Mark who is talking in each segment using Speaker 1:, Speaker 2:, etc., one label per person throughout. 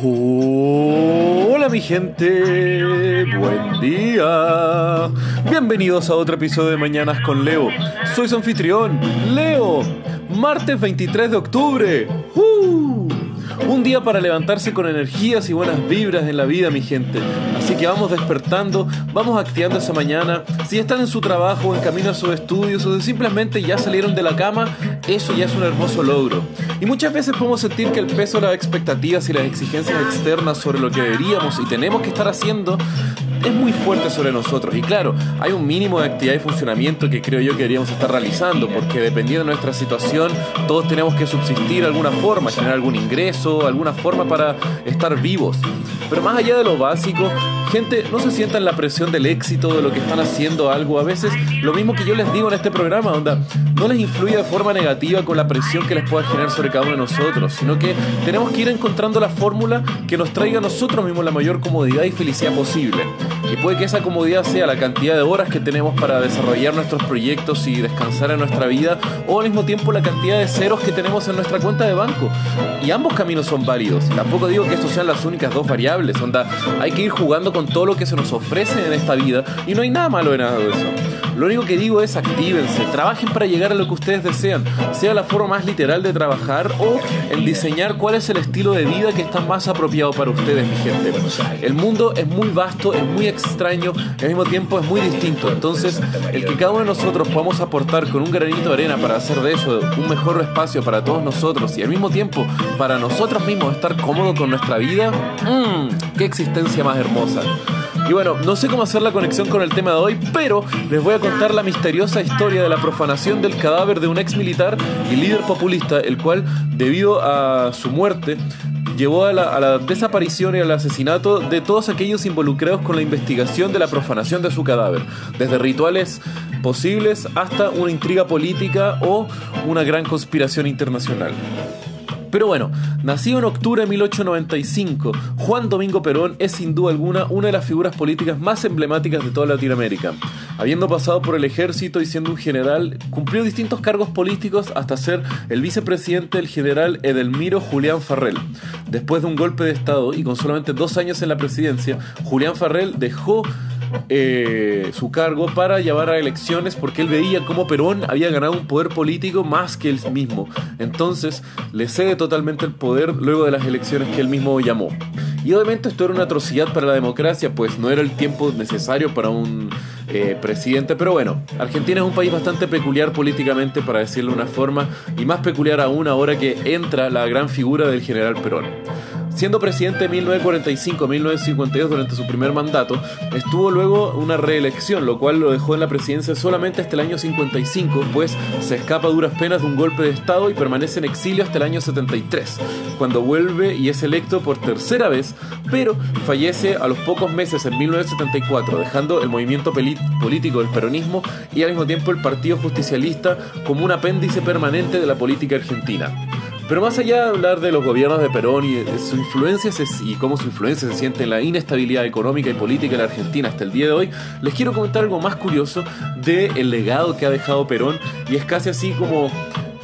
Speaker 1: Hola mi gente, buen día. Bienvenidos a otro episodio de Mañanas con Leo. Soy su anfitrión, Leo. Martes 23 de octubre. ¡Uh! Un día para levantarse con energías y buenas vibras en la vida, mi gente. Así que vamos despertando, vamos activando esa mañana. Si están en su trabajo, en camino a sus estudios o simplemente ya salieron de la cama, eso ya es un hermoso logro. Y muchas veces podemos sentir que el peso de las expectativas y las exigencias externas sobre lo que deberíamos y tenemos que estar haciendo es muy fuerte sobre nosotros. Y claro, hay un mínimo de actividad y funcionamiento que creo yo que deberíamos estar realizando, porque dependiendo de nuestra situación, todos tenemos que subsistir de alguna forma, generar algún ingreso, alguna forma para estar vivos. Pero más allá de lo básico, gente, no se sientan la presión del éxito, de lo que están haciendo algo. A veces, lo mismo que yo les digo en este programa, onda, no les influye de forma negativa con la presión que les pueda generar sobre cada uno de nosotros, sino que tenemos que ir encontrando la fórmula que nos traiga a nosotros mismos la mayor comodidad y felicidad posible. Y puede que esa comodidad sea la cantidad de horas que tenemos para desarrollar nuestros proyectos y descansar en nuestra vida, o al mismo tiempo la cantidad de ceros que tenemos en nuestra cuenta de banco. Y ambos caminos son válidos. Tampoco digo que estos sean las únicas dos variables. Onda, hay que ir jugando con todo lo que se nos ofrece en esta vida y no hay nada malo en nada de eso. Lo único que digo es actívense, trabajen para llegar a lo que ustedes desean, sea la forma más literal de trabajar o en diseñar cuál es el estilo de vida que está más apropiado para ustedes, mi gente. El mundo es muy vasto, es muy extraño, al mismo tiempo es muy distinto. Entonces, el que cada uno de nosotros podamos aportar con un granito de arena para hacer de eso un mejor espacio para todos nosotros y al mismo tiempo para nosotros mismos estar cómodos con nuestra vida, mmm, qué existencia más hermosa. Y bueno, no sé cómo hacer la conexión con el tema de hoy, pero les voy a contar la misteriosa historia de la profanación del cadáver de un ex militar y líder populista, el cual, debido a su muerte, llevó a la, desaparición y al asesinato de todos aquellos involucrados con la investigación de la profanación de su cadáver, desde rituales posibles hasta una intriga política o una gran conspiración internacional. Pero bueno, nacido en octubre de 1895, Juan Domingo Perón es sin duda alguna una de las figuras políticas más emblemáticas de toda Latinoamérica. Habiendo pasado por el ejército y siendo un general, cumplió distintos cargos políticos hasta ser el vicepresidente del general Edelmiro Julián Farrell. Después de un golpe de Estado y con solamente dos años en la presidencia, Julián Farrell dejó eh, su cargo para llevar a elecciones porque él veía cómo Perón había ganado un poder político más que él mismo. Entonces le cede totalmente el poder luego de las elecciones que él mismo llamó. Y obviamente esto era una atrocidad para la democracia, pues no era el tiempo necesario para un eh, presidente. Pero bueno, Argentina es un país bastante peculiar políticamente, para decirlo de una forma, y más peculiar aún ahora que entra la gran figura del general Perón. Siendo presidente de 1945-1952 durante su primer mandato, estuvo luego una reelección, lo cual lo dejó en la presidencia solamente hasta el año 55, pues se escapa a duras penas de un golpe de Estado y permanece en exilio hasta el año 73, cuando vuelve y es electo por tercera vez, pero fallece a los pocos meses en 1974, dejando el movimiento político del peronismo y al mismo tiempo el Partido Justicialista como un apéndice permanente de la política argentina. Pero más allá de hablar de los gobiernos de Perón y de su influencia y cómo su influencia se siente en la inestabilidad económica y política en la Argentina hasta el día de hoy, les quiero comentar algo más curioso del legado que ha dejado Perón y es casi así como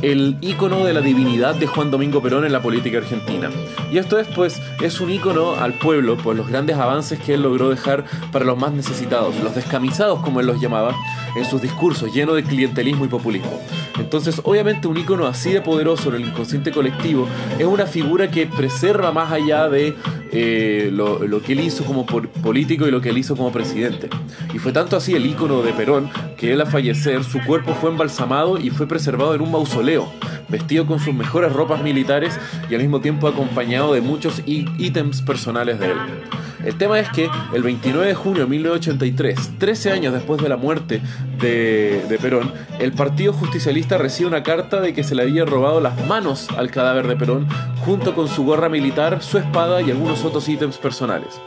Speaker 1: el ícono de la divinidad de Juan Domingo Perón en la política argentina. Y esto es pues es un ícono al pueblo por los grandes avances que él logró dejar para los más necesitados, los descamisados como él los llamaba, en sus discursos llenos de clientelismo y populismo. Entonces, obviamente un ícono así de poderoso en el inconsciente colectivo es una figura que preserva más allá de eh, lo, que él hizo como político y lo que él hizo como presidente. Y fue tanto así el ícono de Perón que él al fallecer su cuerpo fue embalsamado y fue preservado en un mausoleo, vestido con sus mejores ropas militares y al mismo tiempo acompañado de muchos ítems personales de él. El tema es que el 29 de junio de 1983, 13 años después de la muerte de, de, Perón, el Partido Justicialista recibe una carta de que se le había robado las manos al cadáver de Perón, junto con su gorra militar, su espada y algunos otros ítems personales.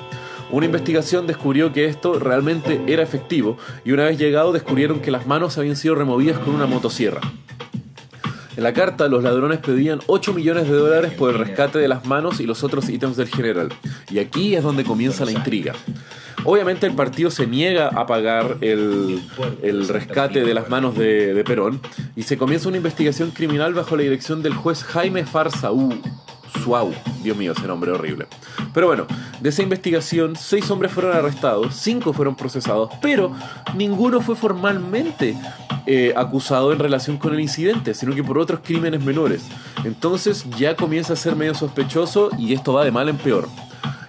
Speaker 1: Una investigación descubrió que esto realmente era efectivo y una vez llegado descubrieron que las manos habían sido removidas con una motosierra. En la carta, los ladrones pedían 8 millones de dólares por el rescate de las manos y los otros ítems del general. Y aquí es donde comienza la intriga. Obviamente el partido se niega a pagar el, el rescate de las manos de, de Perón y se comienza una investigación criminal bajo la dirección del juez Jaime Farsaú Suau. Dios mío, ese nombre horrible. Pero bueno, de esa investigación, seis hombres fueron arrestados, cinco fueron procesados, pero ninguno fue formalmente eh, acusado en relación con el incidente, sino que por otros crímenes menores. Entonces ya comienza a ser medio sospechoso y esto va de mal en peor.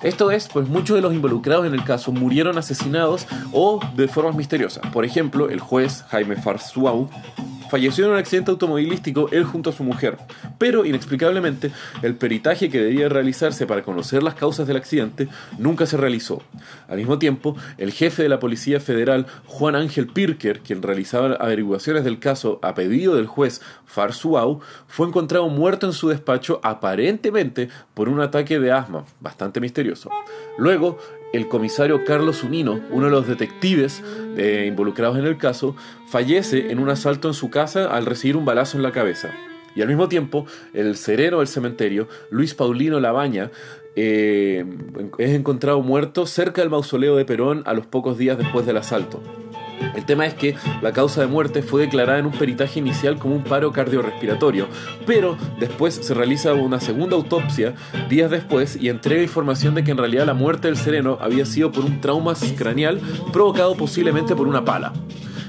Speaker 1: Esto es, pues muchos de los involucrados en el caso murieron asesinados o de formas misteriosas. Por ejemplo, el juez Jaime Farsuau falleció en un accidente automovilístico él junto a su mujer, pero inexplicablemente el peritaje que debía realizarse para conocer las causas del accidente nunca se realizó. Al mismo tiempo, el jefe de la Policía Federal, Juan Ángel Pirker, quien realizaba averiguaciones del caso a pedido del juez Farsuau, fue encontrado muerto en su despacho aparentemente por un ataque de asma, bastante misterioso. Luego, el comisario Carlos Unino, uno de los detectives eh, involucrados en el caso, fallece en un asalto en su casa al recibir un balazo en la cabeza. Y al mismo tiempo, el sereno del cementerio, Luis Paulino Labaña, eh, es encontrado muerto cerca del mausoleo de Perón a los pocos días después del asalto. El tema es que la causa de muerte fue declarada en un peritaje inicial como un paro cardiorrespiratorio, pero después se realiza una segunda autopsia días después y entrega información de que en realidad la muerte del sereno había sido por un trauma craneal provocado posiblemente por una pala.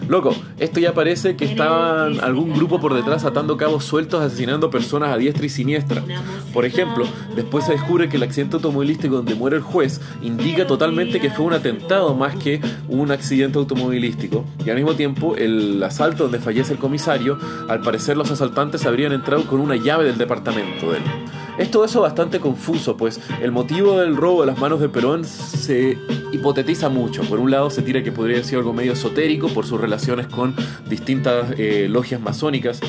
Speaker 1: Loco, esto ya parece que estaban algún grupo por detrás atando cabos sueltos, asesinando personas a diestra y siniestra. Por ejemplo, después se descubre que el accidente automovilístico donde muere el juez indica totalmente que fue un atentado más que un accidente automovilístico. Y al mismo tiempo, el asalto donde fallece el comisario, al parecer los asaltantes habrían entrado con una llave del departamento de él. Es todo eso bastante confuso, pues el motivo del robo de las manos de Perón se hipotetiza mucho. Por un lado se tira que podría ser algo medio esotérico por sus relaciones con distintas eh, logias masónicas.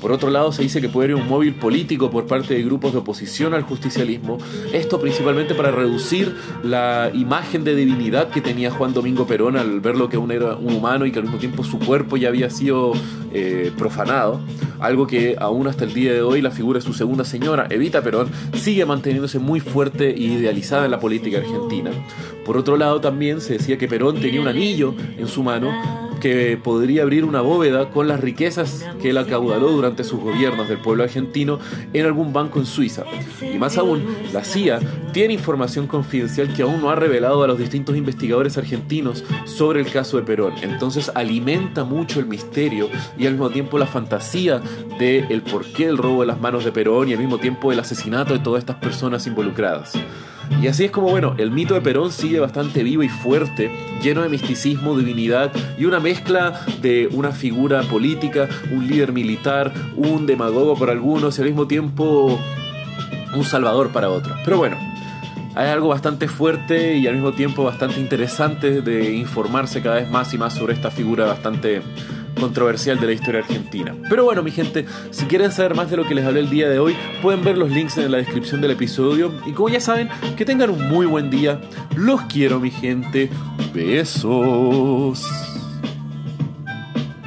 Speaker 1: Por otro lado se dice que puede haber un móvil político por parte de grupos de oposición al justicialismo. Esto principalmente para reducir la imagen de divinidad que tenía Juan Domingo Perón al verlo que aún era un humano y que al mismo tiempo su cuerpo ya había sido eh, profanado. Algo que aún hasta el día de hoy la figura de su segunda señora, Evita Perón, sigue manteniéndose muy fuerte e idealizada en la política argentina. Por otro lado, también se decía que Perón tenía un anillo en su mano que podría abrir una bóveda con las riquezas que él acaudaló durante sus gobiernos del pueblo argentino en algún banco en Suiza. Y más aún, la CIA tiene información confidencial que aún no ha revelado a los distintos investigadores argentinos sobre el caso de Perón. Entonces alimenta mucho el misterio y al mismo tiempo la fantasía de el porqué del robo de las manos de Perón y al mismo tiempo el asesinato de todas estas personas involucradas. Y así es como, bueno, el mito de Perón sigue bastante vivo y fuerte, lleno de misticismo, divinidad y una mezcla de una figura política, un líder militar, un demagogo para algunos y al mismo tiempo un salvador para otros. Pero bueno, hay algo bastante fuerte y al mismo tiempo bastante interesante de informarse cada vez más y más sobre esta figura bastante controversial de la historia argentina. Pero bueno, mi gente, si quieren saber más de lo que les hablé el día de hoy, pueden ver los links en la descripción del episodio. Y como ya saben, que tengan un muy buen día. Los quiero, mi gente. Besos.